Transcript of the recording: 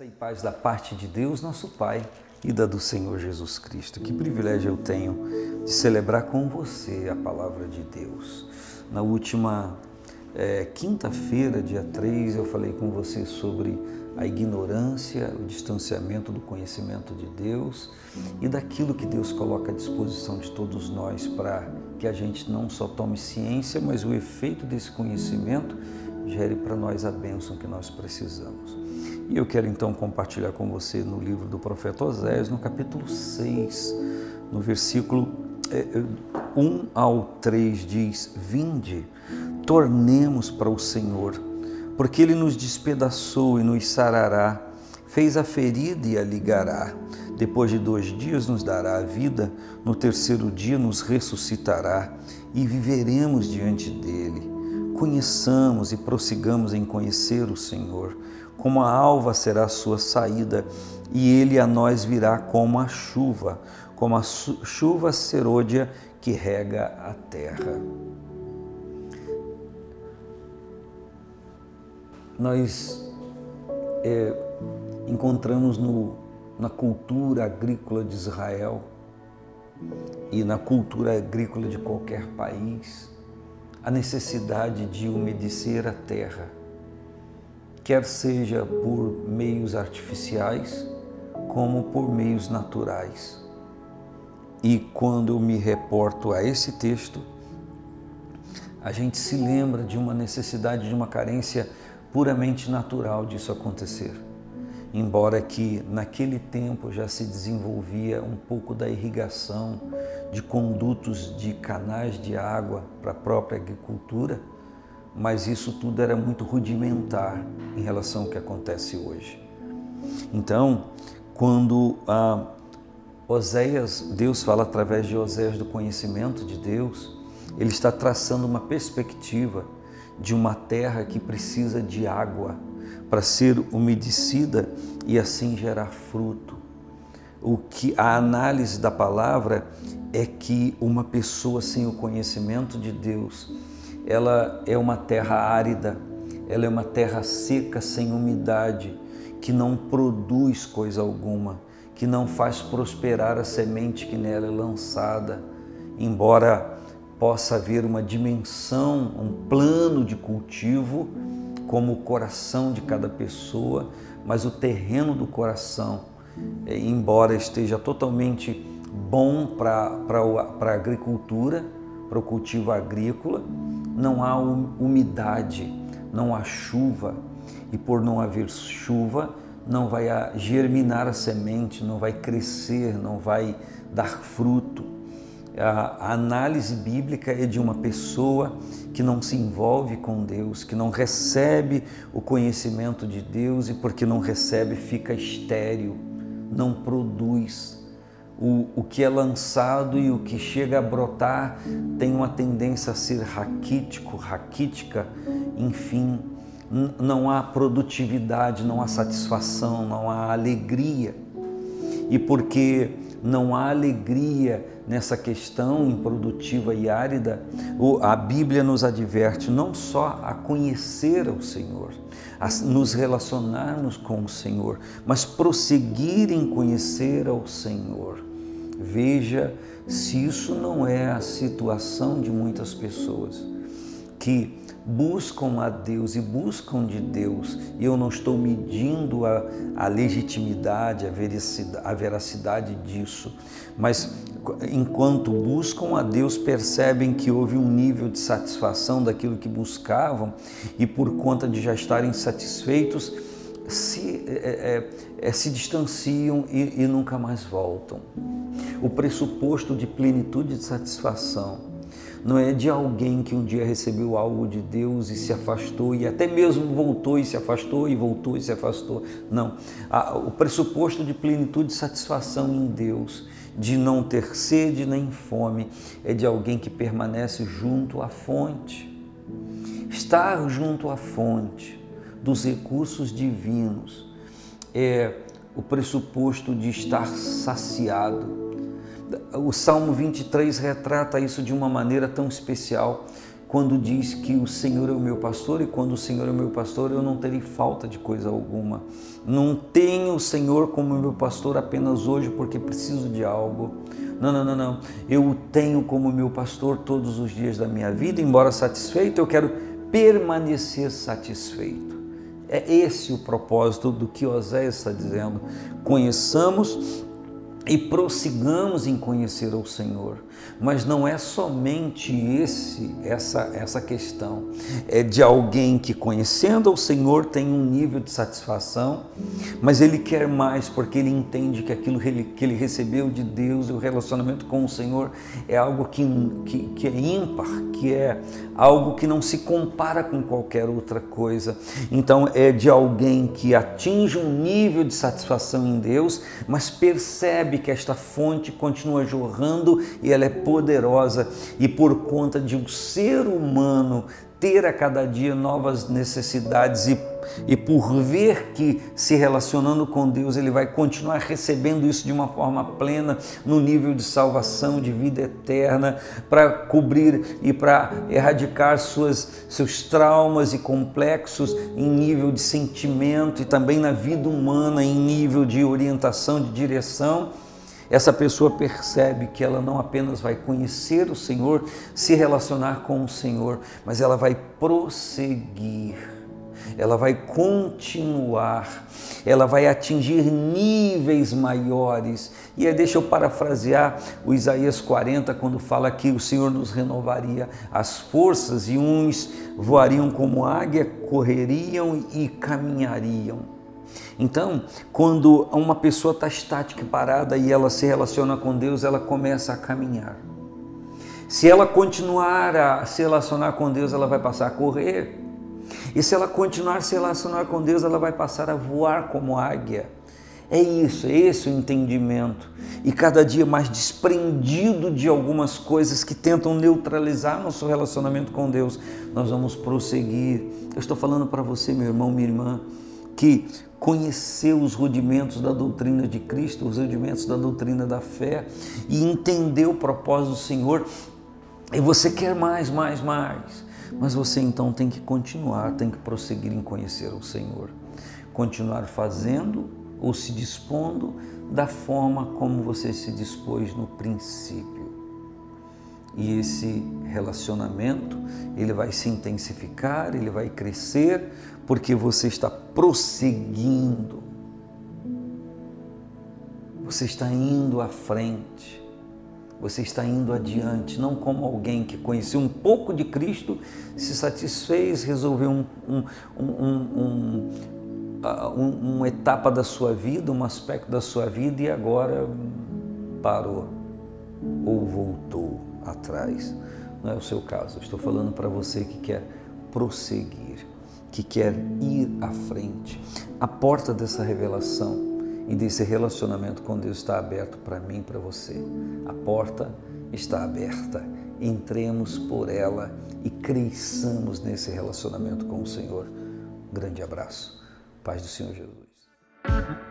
Graça e paz da parte de Deus, nosso Pai, e da do Senhor Jesus Cristo. Que privilégio eu tenho de celebrar com você a palavra de Deus. Na última é, quinta-feira, dia 3, eu falei com você sobre a ignorância, o distanciamento do conhecimento de Deus e daquilo que Deus coloca à disposição de todos nós para que a gente não só tome ciência, mas o efeito desse conhecimento gere para nós a bênção que nós precisamos. E eu quero então compartilhar com você no livro do profeta Oséias, no capítulo 6, no versículo 1 é, ao 3, diz: Vinde, tornemos para o Senhor, porque Ele nos despedaçou e nos sarará, fez a ferida e a ligará. Depois de dois dias nos dará a vida, no terceiro dia nos ressuscitará e viveremos diante dele conheçamos e prossigamos em conhecer o Senhor. Como a alva será a sua saída, e ele a nós virá como a chuva, como a chuva serôdia que rega a terra. Nós é, encontramos no, na cultura agrícola de Israel e na cultura agrícola de qualquer país a necessidade de umedecer a terra, quer seja por meios artificiais, como por meios naturais. E quando eu me reporto a esse texto, a gente se lembra de uma necessidade, de uma carência puramente natural disso acontecer embora que naquele tempo já se desenvolvia um pouco da irrigação de condutos de canais de água para a própria agricultura, mas isso tudo era muito rudimentar em relação ao que acontece hoje. Então, quando a Oséias, Deus fala através de Oséias do conhecimento de Deus, ele está traçando uma perspectiva de uma terra que precisa de água para ser umedecida e assim gerar fruto. O que a análise da palavra é que uma pessoa sem o conhecimento de Deus, ela é uma terra árida, ela é uma terra seca, sem umidade, que não produz coisa alguma, que não faz prosperar a semente que nela é lançada, embora possa haver uma dimensão, um plano de cultivo, como o coração de cada pessoa, mas o terreno do coração, é, embora esteja totalmente bom para a agricultura, para o cultivo agrícola, não há umidade, não há chuva, e por não haver chuva, não vai germinar a semente, não vai crescer, não vai dar fruto a análise bíblica é de uma pessoa que não se envolve com Deus, que não recebe o conhecimento de Deus e porque não recebe fica estéril, não produz. O, o que é lançado e o que chega a brotar tem uma tendência a ser raquítico, raquítica, enfim, não há produtividade, não há satisfação, não há alegria. E porque não há alegria nessa questão improdutiva e árida, a Bíblia nos adverte não só a conhecer o Senhor, a nos relacionarmos com o Senhor, mas prosseguir em conhecer ao Senhor. Veja se isso não é a situação de muitas pessoas que buscam a Deus e buscam de Deus, e eu não estou medindo a, a legitimidade, a veracidade, a veracidade disso, mas enquanto buscam a Deus, percebem que houve um nível de satisfação daquilo que buscavam, e por conta de já estarem satisfeitos, se, é, é, é se distanciam e, e nunca mais voltam. O pressuposto de plenitude de satisfação não é de alguém que um dia recebeu algo de Deus e se afastou e até mesmo voltou e se afastou e voltou e se afastou. Não. O pressuposto de plenitude e satisfação em Deus, de não ter sede nem fome, é de alguém que permanece junto à fonte. Estar junto à fonte dos recursos divinos é o pressuposto de estar saciado o Salmo 23 retrata isso de uma maneira tão especial, quando diz que o Senhor é o meu pastor e quando o Senhor é o meu pastor eu não terei falta de coisa alguma. Não tenho o Senhor como meu pastor apenas hoje porque preciso de algo. Não, não, não, não. Eu o tenho como meu pastor todos os dias da minha vida, embora satisfeito, eu quero permanecer satisfeito. É esse o propósito do que Oséias está dizendo. Conheçamos e prossigamos em conhecer o Senhor. Mas não é somente esse essa essa questão. É de alguém que conhecendo o Senhor tem um nível de satisfação, mas ele quer mais porque ele entende que aquilo que ele, que ele recebeu de Deus e o relacionamento com o Senhor é algo que, que, que é ímpar, que é algo que não se compara com qualquer outra coisa. Então é de alguém que atinge um nível de satisfação em Deus, mas percebe que esta fonte continua jorrando e ela é poderosa. E por conta de um ser humano ter a cada dia novas necessidades e, e por ver que se relacionando com Deus ele vai continuar recebendo isso de uma forma plena no nível de salvação, de vida eterna, para cobrir e para erradicar suas, seus traumas e complexos em nível de sentimento e também na vida humana em nível de orientação, de direção essa pessoa percebe que ela não apenas vai conhecer o Senhor, se relacionar com o Senhor, mas ela vai prosseguir, ela vai continuar, ela vai atingir níveis maiores. E aí, deixa eu parafrasear o Isaías 40, quando fala que o Senhor nos renovaria as forças e uns voariam como águia, correriam e caminhariam. Então, quando uma pessoa está estática parada e ela se relaciona com Deus, ela começa a caminhar. Se ela continuar a se relacionar com Deus, ela vai passar a correr. E se ela continuar a se relacionar com Deus, ela vai passar a voar como águia. É isso, é esse o entendimento. E cada dia mais desprendido de algumas coisas que tentam neutralizar nosso relacionamento com Deus, nós vamos prosseguir. Eu estou falando para você, meu irmão, minha irmã, que conheceu os rudimentos da doutrina de Cristo, os rudimentos da doutrina da fé e entendeu o propósito do Senhor, e você quer mais, mais, mais. Mas você então tem que continuar, tem que prosseguir em conhecer o Senhor. Continuar fazendo ou se dispondo da forma como você se dispôs no princípio. E esse relacionamento, ele vai se intensificar, ele vai crescer, porque você está prosseguindo. Você está indo à frente. Você está indo adiante, não como alguém que conheceu um pouco de Cristo, se satisfez, resolveu um, um, um, um, uma etapa da sua vida, um aspecto da sua vida e agora parou ou voltou atrás. Não é o seu caso. Estou falando para você que quer prosseguir que quer ir à frente. A porta dessa revelação e desse relacionamento com Deus está aberto para mim para você. A porta está aberta. Entremos por ela e cresçamos nesse relacionamento com o Senhor. Um grande abraço. Paz do Senhor Jesus.